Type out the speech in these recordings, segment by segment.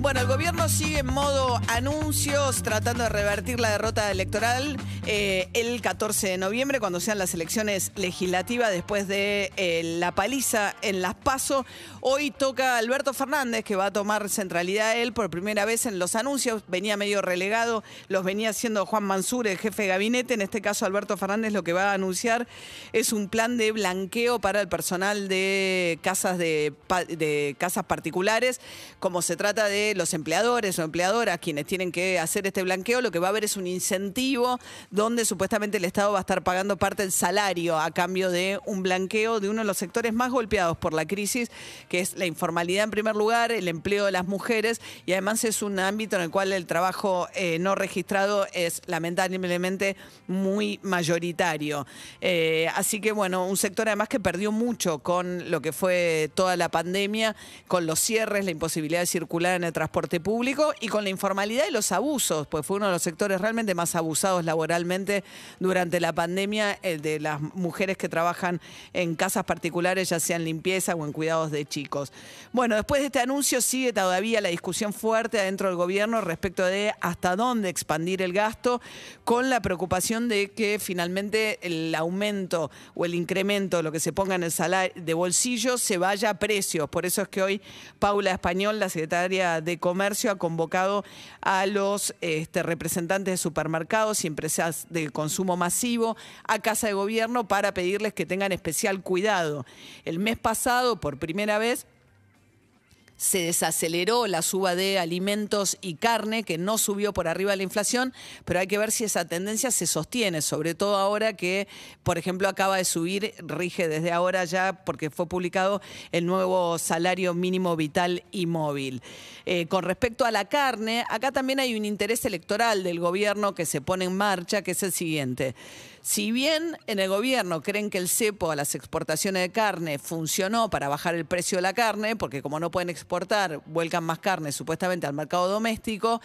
Bueno, el gobierno sigue en modo anuncios, tratando de revertir la derrota electoral eh, el 14 de noviembre, cuando sean las elecciones legislativas después de eh, la paliza en las PASO. Hoy toca Alberto Fernández, que va a tomar centralidad él por primera vez en los anuncios. Venía medio relegado, los venía haciendo Juan Mansur, el jefe de gabinete. En este caso, Alberto Fernández lo que va a anunciar es un plan de blanqueo para el personal de casas de, casas particulares, como se trata de los empleadores o empleadoras quienes tienen que hacer este blanqueo, lo que va a haber es un incentivo donde supuestamente el Estado va a estar pagando parte del salario a cambio de un blanqueo de uno de los sectores más golpeados por la crisis, que es la informalidad en primer lugar, el empleo de las mujeres y además es un ámbito en el cual el trabajo eh, no registrado es lamentablemente muy mayoritario. Eh, así que bueno, un sector además que perdió mucho con lo que fue toda la pandemia, con los cierres, la imposibilidad de circular en el transporte público y con la informalidad y los abusos, pues fue uno de los sectores realmente más abusados laboralmente durante la pandemia, el de las mujeres que trabajan en casas particulares, ya sea en limpieza o en cuidados de chicos. Bueno, después de este anuncio sigue todavía la discusión fuerte adentro del gobierno respecto de hasta dónde expandir el gasto, con la preocupación de que finalmente el aumento o el incremento, lo que se ponga en el salario de bolsillo, se vaya a precios. Por eso es que hoy Paula Español, la secretaria de Comercio, ha convocado a los este, representantes de supermercados y empresas de consumo masivo a Casa de Gobierno para pedirles que tengan especial cuidado. El mes pasado, por primera vez, se desaceleró la suba de alimentos y carne, que no subió por arriba de la inflación, pero hay que ver si esa tendencia se sostiene, sobre todo ahora que, por ejemplo, acaba de subir, rige desde ahora ya, porque fue publicado el nuevo salario mínimo vital y móvil. Eh, con respecto a la carne, acá también hay un interés electoral del gobierno que se pone en marcha, que es el siguiente. Si bien en el gobierno creen que el cepo a las exportaciones de carne funcionó para bajar el precio de la carne, porque como no pueden exportar, vuelcan más carne supuestamente al mercado doméstico,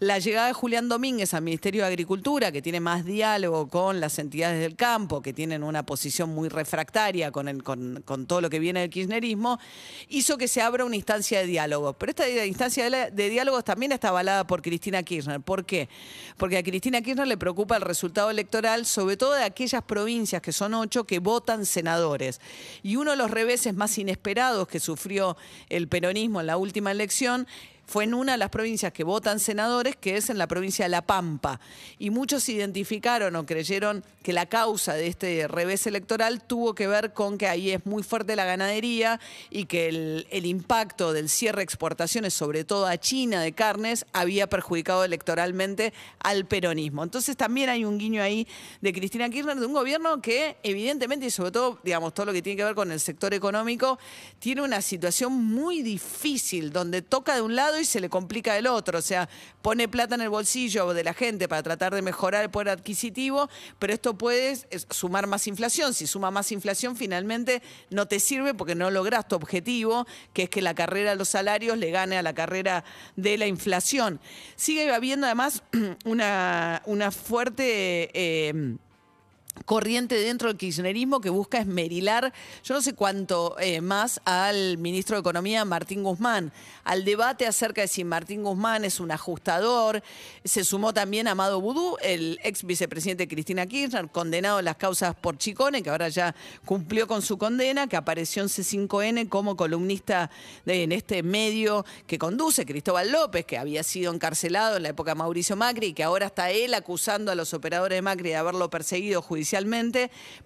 la llegada de Julián Domínguez al Ministerio de Agricultura, que tiene más diálogo con las entidades del campo, que tienen una posición muy refractaria con, con todo lo que viene del kirchnerismo, hizo que se abra una instancia de diálogo. Pero esta instancia de, la- de diálogos también está avalada por Cristina Kirchner. ¿Por qué? Porque a Cristina Kirchner le preocupa el resultado electoral, sobre todo de aquellas provincias, que son ocho, que votan senadores. Y uno de los reveses más inesperados que sufrió el peronismo en la última elección fue en una de las provincias que votan senadores, que es en la provincia de La Pampa. Y muchos identificaron o creyeron que la causa de este revés electoral tuvo que ver con que ahí es muy fuerte la ganadería y que el, impacto del cierre de exportaciones, sobre todo a China de carnes, había perjudicado electoralmente al peronismo. Entonces también hay un guiño ahí de Cristina Kirchner, de un gobierno que evidentemente, y sobre todo, digamos, todo lo que tiene que ver con el sector económico, tiene una situación muy difícil, donde toca de un lado y se le complica del otro. O sea, pone plata en el bolsillo de la gente para tratar de mejorar el poder adquisitivo, pero esto puede sumar más inflación. Si suma más inflación, finalmente no te sirve porque no logras tu objetivo, que es que la carrera de los salarios le gane a la carrera de la inflación. Sigue habiendo además una, una fuerte... eh, corriente dentro del kirchnerismo que busca esmerilar, yo no sé cuánto eh, más, al ministro de Economía, Martín Guzmán, al debate acerca de si Martín Guzmán es un ajustador. Se sumó también Amado Boudou, el ex vicepresidente Cristina Kirchner, condenado en las causas por Chicone, que ahora ya cumplió con su condena, que apareció en C5N como columnista de- en este medio que conduce Cristóbal López, que había sido encarcelado en la época de Mauricio Macri y que ahora está él acusando a los operadores de Macri de haberlo perseguido judicialmente,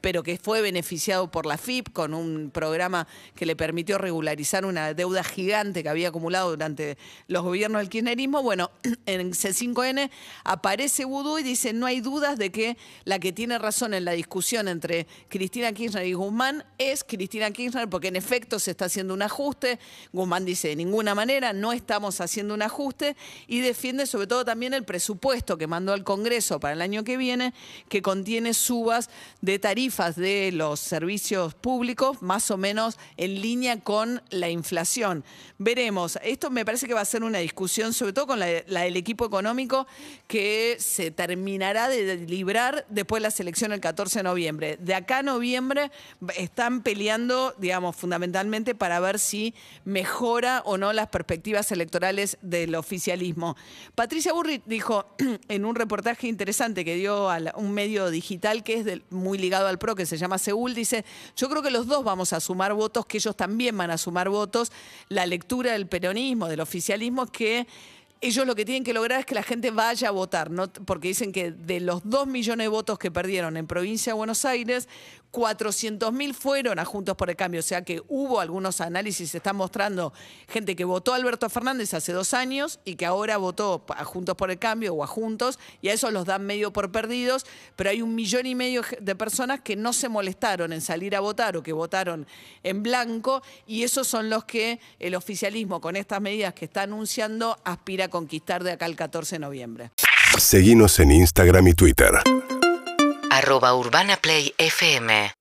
pero que fue beneficiado por la FIP con un programa que le permitió regularizar una deuda gigante que había acumulado durante los gobiernos del kirchnerismo. Bueno, en C5N aparece Vudú y dice, no hay dudas de que la que tiene razón en la discusión entre Cristina Kirchner y Guzmán es Cristina Kirchner, porque en efecto se está haciendo un ajuste. Guzmán dice, de ninguna manera, no estamos haciendo un ajuste y defiende sobre todo también el presupuesto que mandó al Congreso para el año que viene, que contiene subas de tarifas de los servicios públicos, más o menos en línea con la inflación. Veremos, esto me parece que va a ser una discusión, sobre todo con la, del equipo económico, que se terminará de librar después de la elección el 14 de noviembre. De acá a noviembre están peleando, digamos, fundamentalmente para ver si mejora o no las perspectivas electorales del oficialismo. Patricia Burri dijo en un reportaje interesante que dio a un medio digital que es muy ligado al PRO, que se llama Seúl, dice, yo creo que los dos vamos a sumar votos, que ellos también van a sumar votos. La lectura del peronismo, del oficialismo, es que ellos lo que tienen que lograr es que la gente vaya a votar, porque dicen que de los dos millones de votos que perdieron en provincia de Buenos Aires, 400.000 fueron a Juntos por el Cambio, o sea que hubo algunos análisis, se están mostrando gente que votó a Alberto Fernández hace dos años y que ahora votó a Juntos por el Cambio o a Juntos, y a eso los dan medio por perdidos, pero hay un millón y medio de personas que no se molestaron en salir a votar o que votaron en blanco, y esos son los que el oficialismo con estas medidas que está anunciando aspira a conquistar de acá al 14 de noviembre. Seguimos en Instagram y Twitter arroba Urbana Play FM